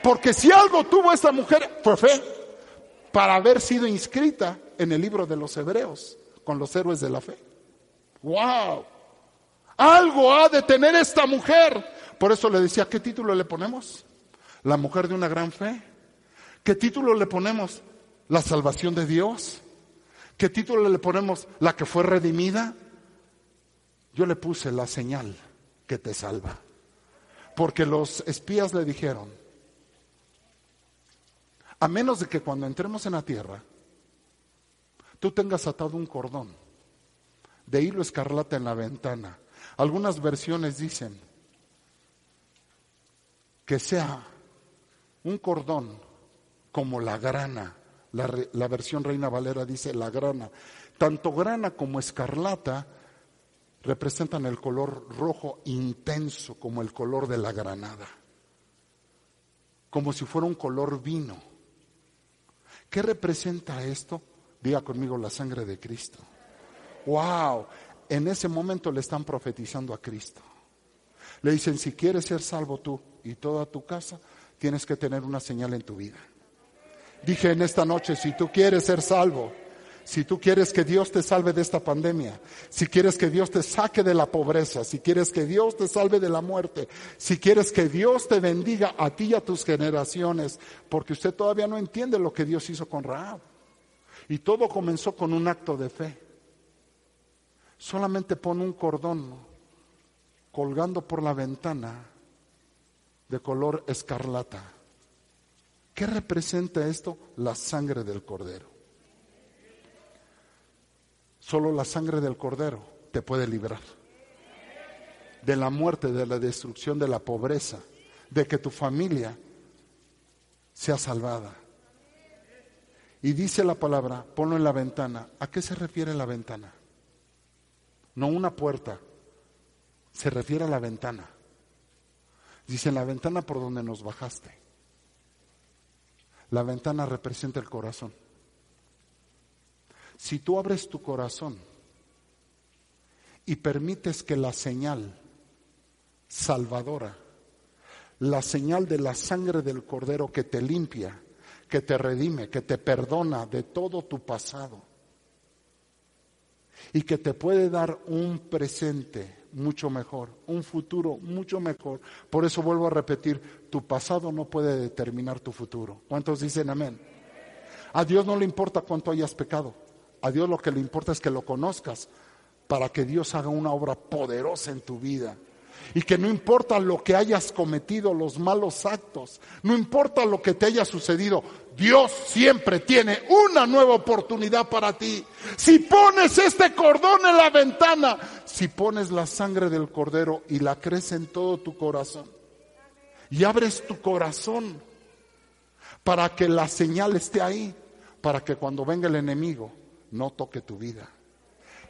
Porque si algo tuvo esta mujer fue fe para haber sido inscrita en el libro de los Hebreos con los héroes de la fe. ¡Wow! Algo ha de tener esta mujer. Por eso le decía, ¿qué título le ponemos? La mujer de una gran fe. ¿Qué título le ponemos? La salvación de Dios. ¿Qué título le ponemos? La que fue redimida. Yo le puse la señal que te salva. Porque los espías le dijeron, a menos de que cuando entremos en la tierra, tú tengas atado un cordón de hilo escarlata en la ventana. Algunas versiones dicen que sea un cordón como la grana. La, versión Reina Valera dice la grana. Tanto grana como escarlata representan el color rojo intenso como el color de la granada. Como si fuera un color vino. ¿Qué representa esto? Diga conmigo la sangre de Cristo. Wow, en ese momento le están profetizando a Cristo. Le dicen, si quieres ser salvo tú y toda tu casa, tienes que tener una señal en tu vida. Dije en esta noche, si tú quieres ser salvo, si tú quieres que Dios te salve de esta pandemia, si quieres que Dios te saque de la pobreza, si quieres que Dios te salve de la muerte, si quieres que Dios te bendiga a ti y a tus generaciones, porque usted todavía no entiende lo que Dios hizo con Raab. Y todo comenzó con un acto de fe. Solamente pone un cordón colgando por la ventana de color escarlata. ¿Qué representa esto? La sangre del cordero. Solo la sangre del cordero te puede librar de la muerte, de la destrucción, de la pobreza, de que tu familia sea salvada. Y dice la palabra, ponlo en la ventana. ¿A qué se refiere la ventana? No una puerta, se refiere a la ventana. Dice, la ventana por donde nos bajaste. La ventana representa el corazón. Si tú abres tu corazón y permites que la señal salvadora, la señal de la sangre del cordero que te limpia, que te redime, que te perdona de todo tu pasado y que te puede dar un presente mucho mejor, un futuro mucho mejor. Por eso vuelvo a repetir, tu pasado no puede determinar tu futuro. ¿Cuántos dicen amén? A Dios no le importa cuánto hayas pecado. A Dios lo que le importa es que lo conozcas para que Dios haga una obra poderosa en tu vida. Y que no importa lo que hayas cometido, los malos actos, no importa lo que te haya sucedido, Dios siempre tiene una nueva oportunidad para ti. Si pones este cordón en la ventana, si pones la sangre del cordero y la crees en todo tu corazón, y abres tu corazón para que la señal esté ahí, para que cuando venga el enemigo, no toque tu vida.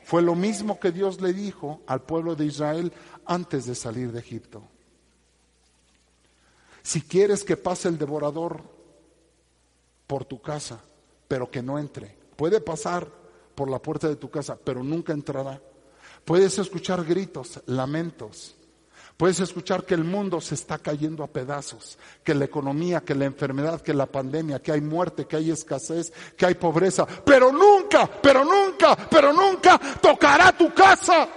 Fue lo mismo que Dios le dijo al pueblo de Israel antes de salir de Egipto. Si quieres que pase el devorador por tu casa, pero que no entre, puede pasar por la puerta de tu casa, pero nunca entrará. Puedes escuchar gritos, lamentos, Puedes escuchar que el mundo se está cayendo a pedazos, que la economía, que la enfermedad, que la pandemia, que hay muerte, que hay escasez, que hay pobreza, pero nunca, pero nunca, pero nunca tocará tu casa.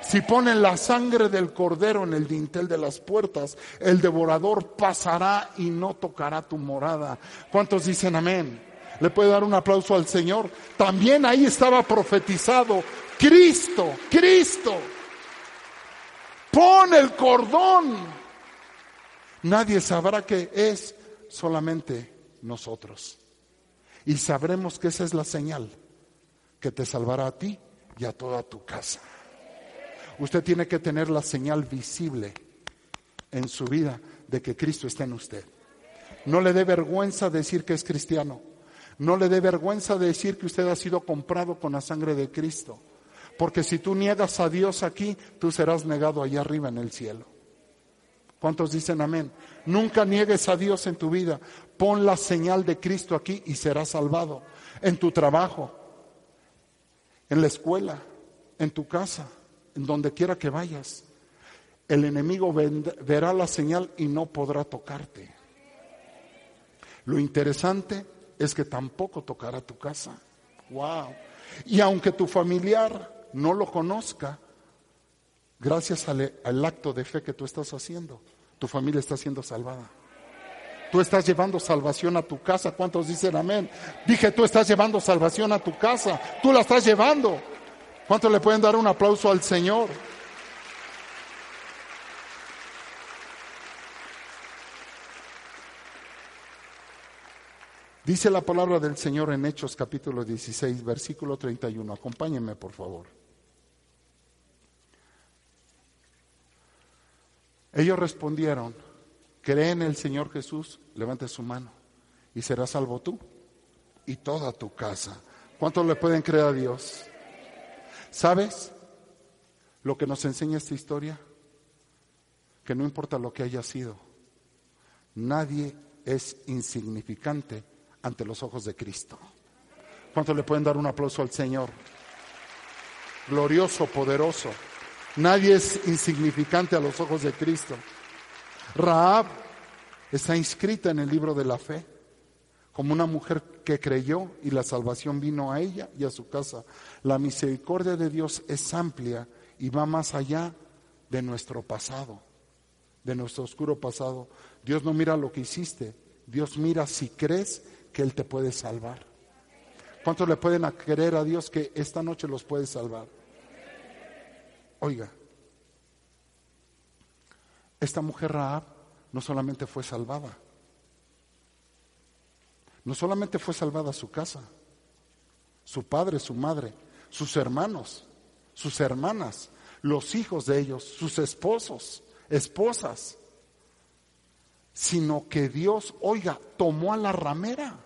Si ponen la sangre del cordero en el dintel de las puertas, el devorador pasará y no tocará tu morada. ¿Cuántos dicen amén? ¿Le puede dar un aplauso al Señor? También ahí estaba profetizado Cristo, Cristo. Pon el cordón. Nadie sabrá que es solamente nosotros. Y sabremos que esa es la señal que te salvará a ti y a toda tu casa. Usted tiene que tener la señal visible en su vida de que Cristo está en usted. No le dé vergüenza decir que es cristiano. No le dé vergüenza decir que usted ha sido comprado con la sangre de Cristo. Porque si tú niegas a Dios aquí, tú serás negado allá arriba en el cielo. ¿Cuántos dicen amén? Nunca niegues a Dios en tu vida. Pon la señal de Cristo aquí y serás salvado. En tu trabajo, en la escuela, en tu casa, en donde quiera que vayas. El enemigo verá la señal y no podrá tocarte. Lo interesante es que tampoco tocará tu casa. Wow. Y aunque tu familiar no lo conozca, gracias al, al, acto de fe que tú estás haciendo, tu familia está siendo salvada. Tú estás llevando salvación a tu casa. ¿Cuántos dicen amén? Dije, tú estás llevando salvación a tu casa. Tú la estás llevando. ¿Cuántos le pueden dar un aplauso al Señor? Dice la palabra del Señor en Hechos capítulo 16, versículo 31. Acompáñenme, por favor. Ellos respondieron, cree en el Señor Jesús, levante su mano y serás salvo tú y toda tu casa. ¿Cuántos le pueden creer a Dios? ¿Sabes lo que nos enseña esta historia? Que no importa lo que haya sido, nadie es insignificante ante los ojos de Cristo. ¿Cuánto le pueden dar un aplauso al Señor? Glorioso, poderoso. Nadie es insignificante a los ojos de Cristo. Raab está inscrita en el libro de la fe como una mujer que creyó y la salvación vino a ella y a su casa. La misericordia de Dios es amplia y va más allá de nuestro pasado, de nuestro oscuro pasado. Dios no mira lo que hiciste, Dios mira si crees que Él te puede salvar. ¿Cuántos le pueden creer a Dios que esta noche los puede salvar? Oiga, esta mujer Raab no solamente fue salvada, no solamente fue salvada su casa, su padre, su madre, sus hermanos, sus hermanas, los hijos de ellos, sus esposos, esposas, sino que Dios, oiga, tomó a la ramera.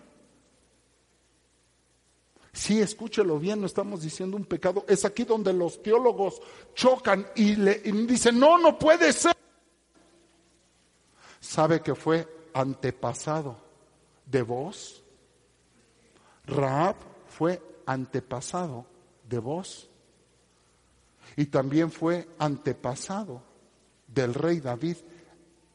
Sí, escúchelo bien, no estamos diciendo un pecado. Es aquí donde los teólogos chocan y le dicen, no, no puede ser. ¿Sabe que fue antepasado de vos? Raab fue antepasado de vos. Y también fue antepasado del rey David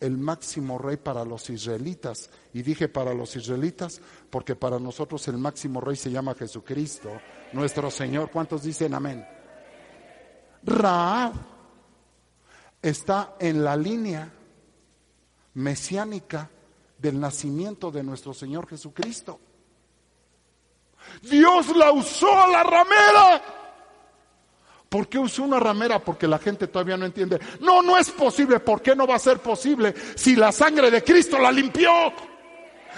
el máximo rey para los israelitas. Y dije para los israelitas porque para nosotros el máximo rey se llama Jesucristo, nuestro Señor. ¿Cuántos dicen amén? Raab está en la línea mesiánica del nacimiento de nuestro Señor Jesucristo. Dios la usó a la ramera ¿Por qué usó una ramera? Porque la gente todavía no entiende. No, no es posible. ¿Por qué no va a ser posible si la sangre de Cristo la limpió?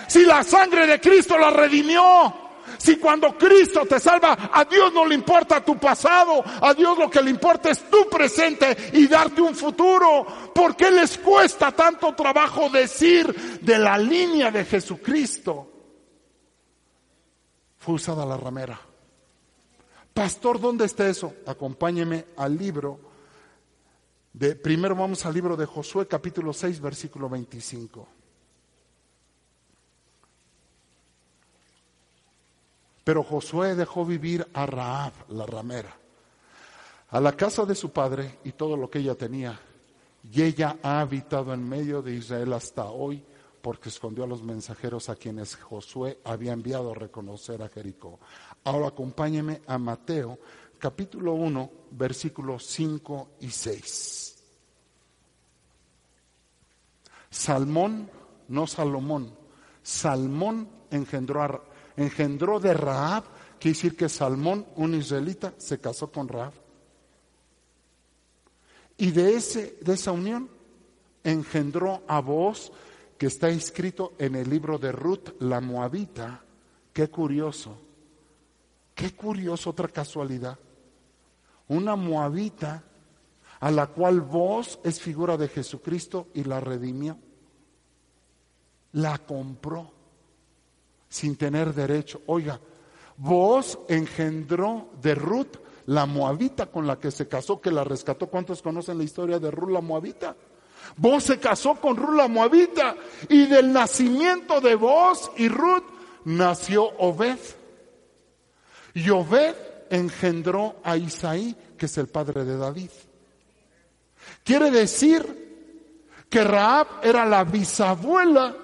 Si la sangre de Cristo la redimió. Si cuando Cristo te salva, a Dios no le importa tu pasado, a Dios lo que le importa es tu presente y darte un futuro. ¿Por qué les cuesta tanto trabajo decir de la línea de Jesucristo? Fue usada la ramera. Pastor, ¿dónde está eso? Acompáñeme al libro de, primero vamos al libro de Josué capítulo 6 versículo 25. Pero Josué dejó vivir a Raab, la ramera, a la casa de su padre y todo lo que ella tenía. Y ella ha habitado en medio de Israel hasta hoy porque escondió a los mensajeros a quienes Josué había enviado a reconocer a Jericó. Ahora acompáñeme a Mateo capítulo 1, versículos 5 y 6. Salmón, no Salomón, Salmón engendró, engendró de Raab, quiere decir que Salmón, un israelita, se casó con Raab. Y de, ese, de esa unión engendró a vos que está escrito en el libro de Ruth, la Moabita. Qué curioso Qué curioso, otra casualidad. Una moabita a la cual vos es figura de Jesucristo y la redimió. La compró sin tener derecho. Oiga, vos engendró de Ruth la moabita con la que se casó, que la rescató. ¿Cuántos conocen la historia de Ruth la moabita? Vos se casó con Ruth la moabita y del nacimiento de vos y Ruth nació Obed. Y Obed engendró a Isaí, que es el padre de David. Quiere decir que Raab era la bisabuela,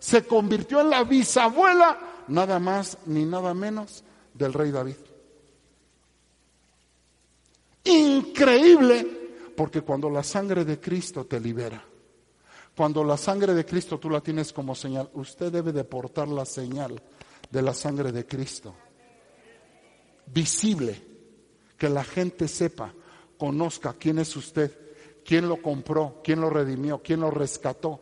se convirtió en la bisabuela, nada más ni nada menos, del rey David. Increíble, porque cuando la sangre de Cristo te libera, cuando la sangre de Cristo tú la tienes como señal, usted debe de portar la señal de la sangre de Cristo. Visible, que la gente sepa, conozca quién es usted, quién lo compró, quién lo redimió, quién lo rescató.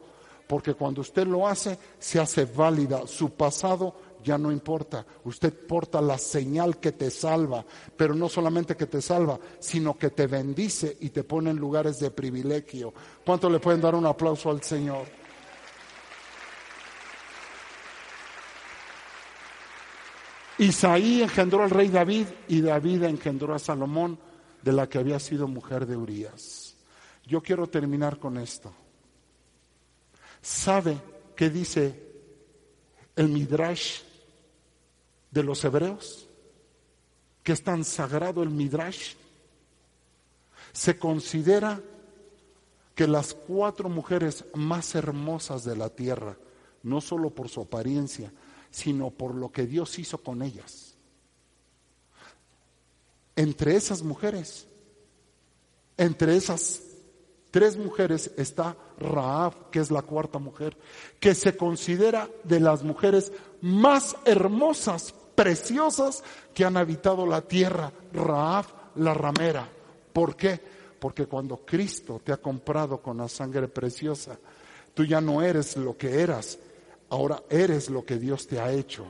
Porque cuando usted lo hace, se hace válida. Su pasado ya no importa. Usted porta la señal que te salva, pero no solamente que te salva, sino que te bendice y te pone en lugares de privilegio. ¿Cuánto le pueden dar un aplauso al Señor? Isaí engendró al rey David y David engendró a Salomón, de la que había sido mujer de Urías. Yo quiero terminar con esto. ¿Sabe qué dice el Midrash de los hebreos? Que es tan sagrado el Midrash. Se considera que las cuatro mujeres más hermosas de la tierra, no solo por su apariencia, sino por lo que Dios hizo con ellas. Entre esas mujeres, entre esas tres mujeres está Raab, que es la cuarta mujer, que se considera de las mujeres más hermosas, preciosas que han habitado la tierra. Raab, la ramera. ¿Por qué? Porque cuando Cristo te ha comprado con la sangre preciosa, tú ya no eres lo que eras, Ahora eres lo que Dios te ha hecho.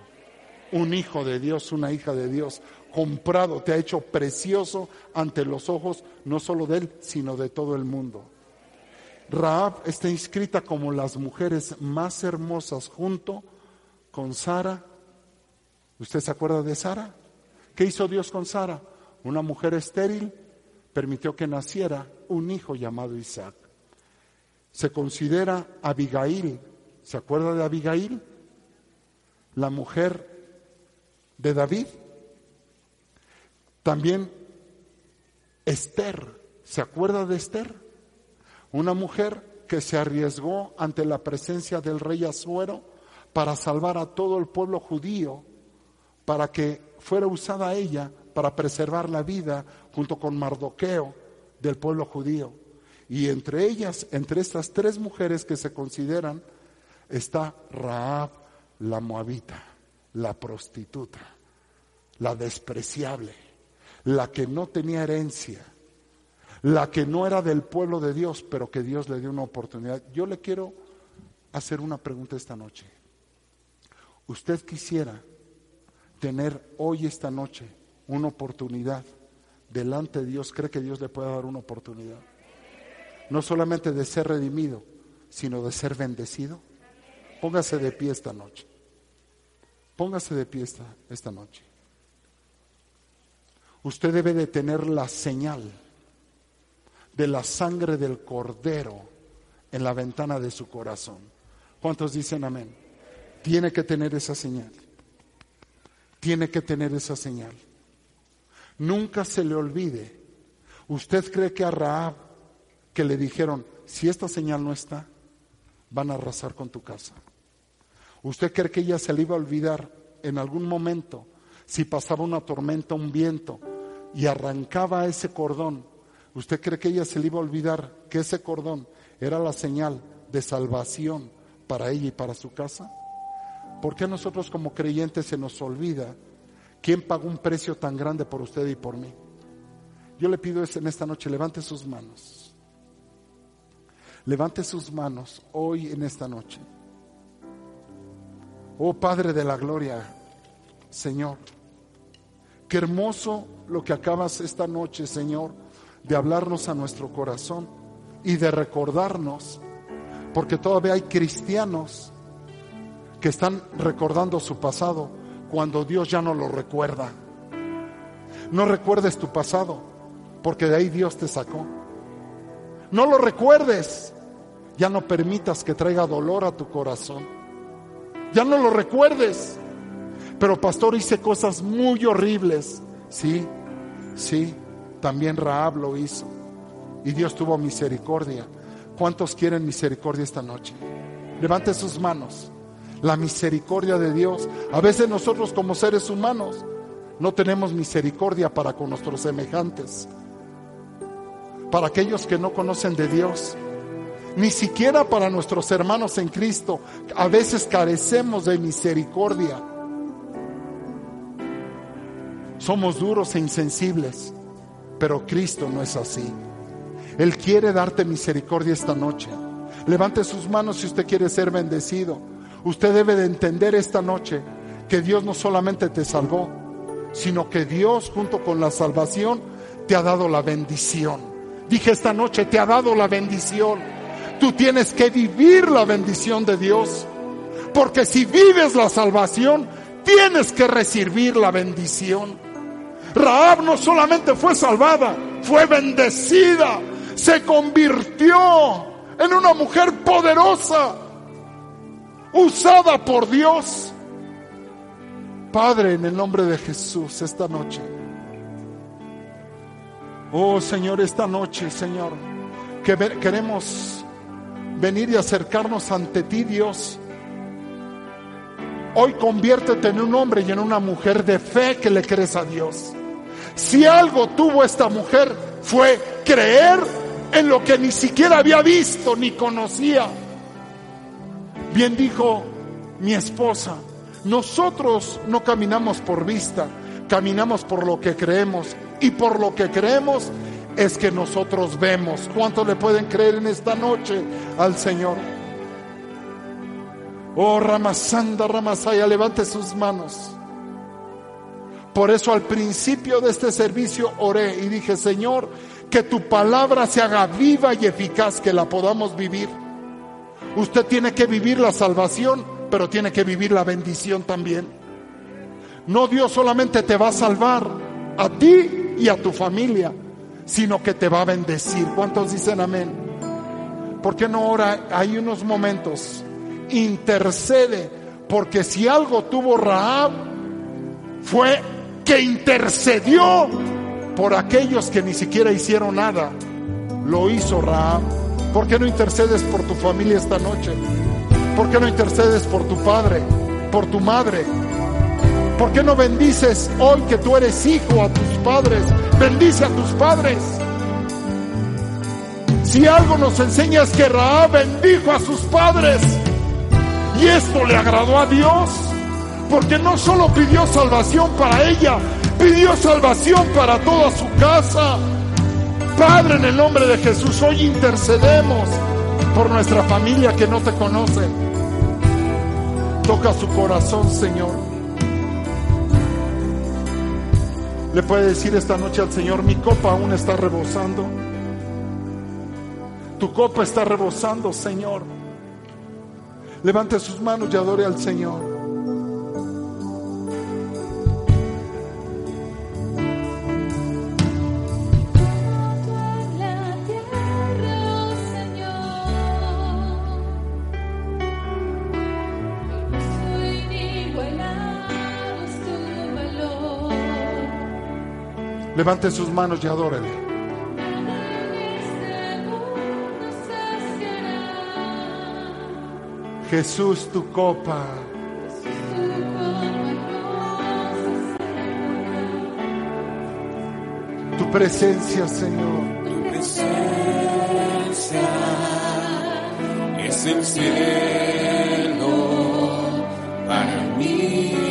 Un hijo de Dios, una hija de Dios, comprado, te ha hecho precioso ante los ojos no solo de él, sino de todo el mundo. Raab está inscrita como las mujeres más hermosas junto con Sara. ¿Usted se acuerda de Sara? ¿Qué hizo Dios con Sara? Una mujer estéril permitió que naciera un hijo llamado Isaac. Se considera Abigail ¿Se acuerda de Abigail? La mujer de David. También Esther. ¿Se acuerda de Esther? Una mujer que se arriesgó ante la presencia del rey Azuero para salvar a todo el pueblo judío, para que fuera usada ella para preservar la vida junto con Mardoqueo del pueblo judío. Y entre ellas, entre estas tres mujeres que se consideran está Raab la moabita, la prostituta, la despreciable, la que no tenía herencia, la que no era del pueblo de Dios, pero que Dios le dio una oportunidad. Yo le quiero hacer una pregunta esta noche. ¿Usted quisiera tener hoy, esta noche, una oportunidad delante de Dios? ¿Cree que Dios le pueda dar una oportunidad? No solamente de ser redimido, sino de ser bendecido. Póngase de pie esta noche. Póngase de pie esta, esta noche. Usted debe de tener la señal de la sangre del cordero en la ventana de su corazón. ¿Cuántos dicen amén? Tiene que tener esa señal. Tiene que tener esa señal. Nunca se le olvide. ¿Usted cree que a Raab que le dijeron, si esta señal no está, van a arrasar con tu casa? ¿Usted cree que ella se le iba a olvidar en algún momento si pasaba una tormenta, un viento y arrancaba ese cordón? ¿Usted cree que ella se le iba a olvidar que ese cordón era la señal de salvación para ella y para su casa? ¿Por qué a nosotros como creyentes se nos olvida quién pagó un precio tan grande por usted y por mí? Yo le pido en esta noche, levante sus manos. Levante sus manos hoy en esta noche. Oh Padre de la Gloria, Señor, qué hermoso lo que acabas esta noche, Señor, de hablarnos a nuestro corazón y de recordarnos, porque todavía hay cristianos que están recordando su pasado cuando Dios ya no lo recuerda. No recuerdes tu pasado, porque de ahí Dios te sacó. No lo recuerdes. Ya no permitas que traiga dolor a tu corazón. Ya no lo recuerdes. Pero pastor hice cosas muy horribles. Sí, sí, también Raab lo hizo. Y Dios tuvo misericordia. ¿Cuántos quieren misericordia esta noche? Levante sus manos. La misericordia de Dios. A veces nosotros como seres humanos no tenemos misericordia para con nuestros semejantes. Para aquellos que no conocen de Dios. Ni siquiera para nuestros hermanos en Cristo. A veces carecemos de misericordia. Somos duros e insensibles. Pero Cristo no es así. Él quiere darte misericordia esta noche. Levante sus manos si usted quiere ser bendecido. Usted debe de entender esta noche que Dios no solamente te salvó, sino que Dios junto con la salvación te ha dado la bendición. Dije esta noche, te ha dado la bendición. Tú tienes que vivir la bendición de Dios. Porque si vives la salvación, tienes que recibir la bendición. Raab no solamente fue salvada, fue bendecida. Se convirtió en una mujer poderosa, usada por Dios. Padre, en el nombre de Jesús, esta noche. Oh Señor, esta noche, Señor, que queremos venir y acercarnos ante ti, Dios. Hoy conviértete en un hombre y en una mujer de fe que le crees a Dios. Si algo tuvo esta mujer fue creer en lo que ni siquiera había visto ni conocía. Bien dijo mi esposa, nosotros no caminamos por vista, caminamos por lo que creemos. Y por lo que creemos es que nosotros vemos. ¿Cuánto le pueden creer en esta noche al Señor? Oh, Ramasanda, Ramasaya, levante sus manos. Por eso al principio de este servicio oré y dije, Señor, que tu palabra se haga viva y eficaz, que la podamos vivir. Usted tiene que vivir la salvación, pero tiene que vivir la bendición también. No Dios solamente te va a salvar a ti y a tu familia, sino que te va a bendecir. ¿Cuántos dicen amén? ¿Por qué no ahora hay unos momentos? Intercede, porque si algo tuvo Raab fue que intercedió por aquellos que ni siquiera hicieron nada. Lo hizo Raab. ¿Por qué no intercedes por tu familia esta noche? ¿Por qué no intercedes por tu padre, por tu madre? ¿Por qué no bendices hoy que tú eres hijo a tus padres? Bendice a tus padres. Si algo nos enseña es que Raab bendijo a sus padres. Y esto le agradó a Dios. Porque no solo pidió salvación para ella, pidió salvación para toda su casa. Padre, en el nombre de Jesús, hoy intercedemos por nuestra familia que no te conoce. Toca su corazón, Señor. Le puede decir esta noche al Señor, mi copa aún está rebosando. Tu copa está rebosando, Señor. Levante sus manos y adore al Señor. Levante sus manos y adórele. Jesús, tu copa. Tu presencia, Señor. Tu presencia es el cielo para mí.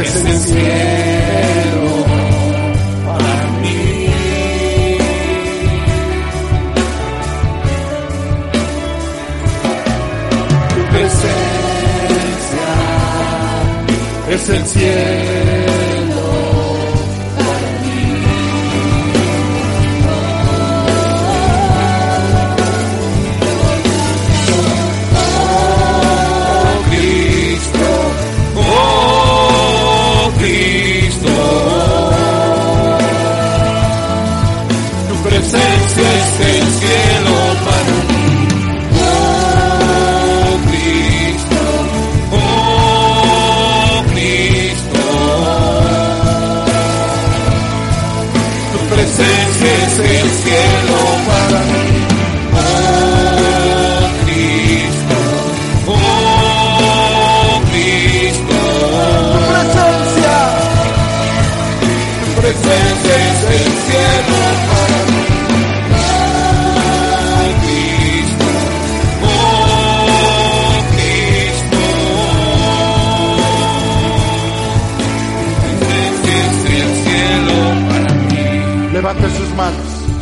Es el cielo para mí. Tu presencia es el cielo presencia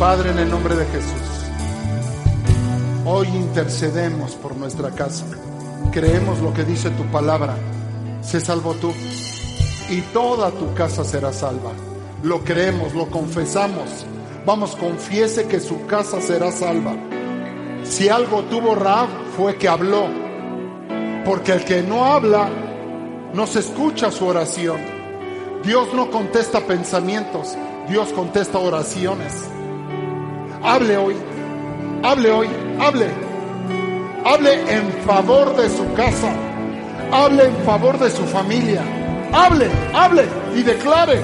Padre, en el nombre de Jesús. Hoy intercedemos por nuestra casa. Creemos lo que dice tu palabra. Se salvó tú y toda tu casa será salva. Lo creemos, lo confesamos. Vamos, confiese que su casa será salva. Si algo tuvo Raab fue que habló. Porque el que no habla no se escucha su oración. Dios no contesta pensamientos, Dios contesta oraciones. Hable hoy, hable hoy, hable. Hable en favor de su casa, hable en favor de su familia. Hable, hable y declare.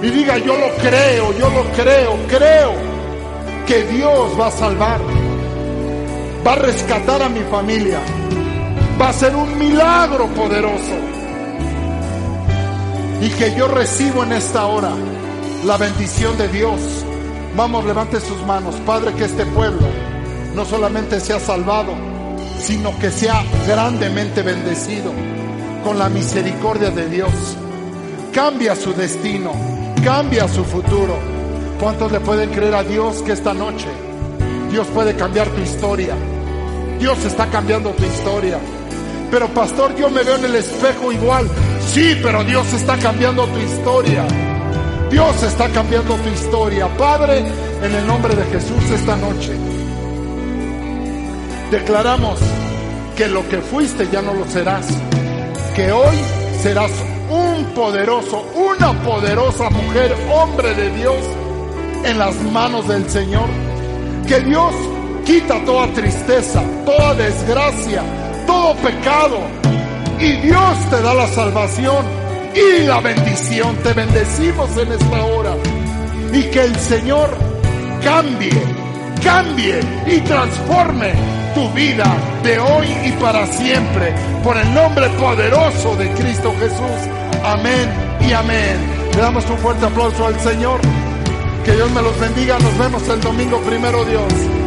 Y diga, yo lo creo, yo lo creo, creo que Dios va a salvar, va a rescatar a mi familia, va a ser un milagro poderoso y que yo recibo en esta hora la bendición de Dios. Vamos, levante sus manos, Padre, que este pueblo no solamente sea salvado, sino que sea grandemente bendecido con la misericordia de Dios. Cambia su destino, cambia su futuro. ¿Cuántos le pueden creer a Dios que esta noche Dios puede cambiar tu historia? Dios está cambiando tu historia. Pero pastor, yo me veo en el espejo igual. Sí, pero Dios está cambiando tu historia. Dios está cambiando tu historia. Padre, en el nombre de Jesús esta noche, declaramos que lo que fuiste ya no lo serás. Que hoy serás un poderoso, una poderosa mujer, hombre de Dios, en las manos del Señor. Que Dios quita toda tristeza, toda desgracia, todo pecado. Y Dios te da la salvación y la bendición. Te bendecimos en esta hora. Y que el Señor cambie, cambie y transforme tu vida de hoy y para siempre. Por el nombre poderoso de Cristo Jesús. Amén y amén. Le damos un fuerte aplauso al Señor. Que Dios me los bendiga. Nos vemos el domingo primero, Dios.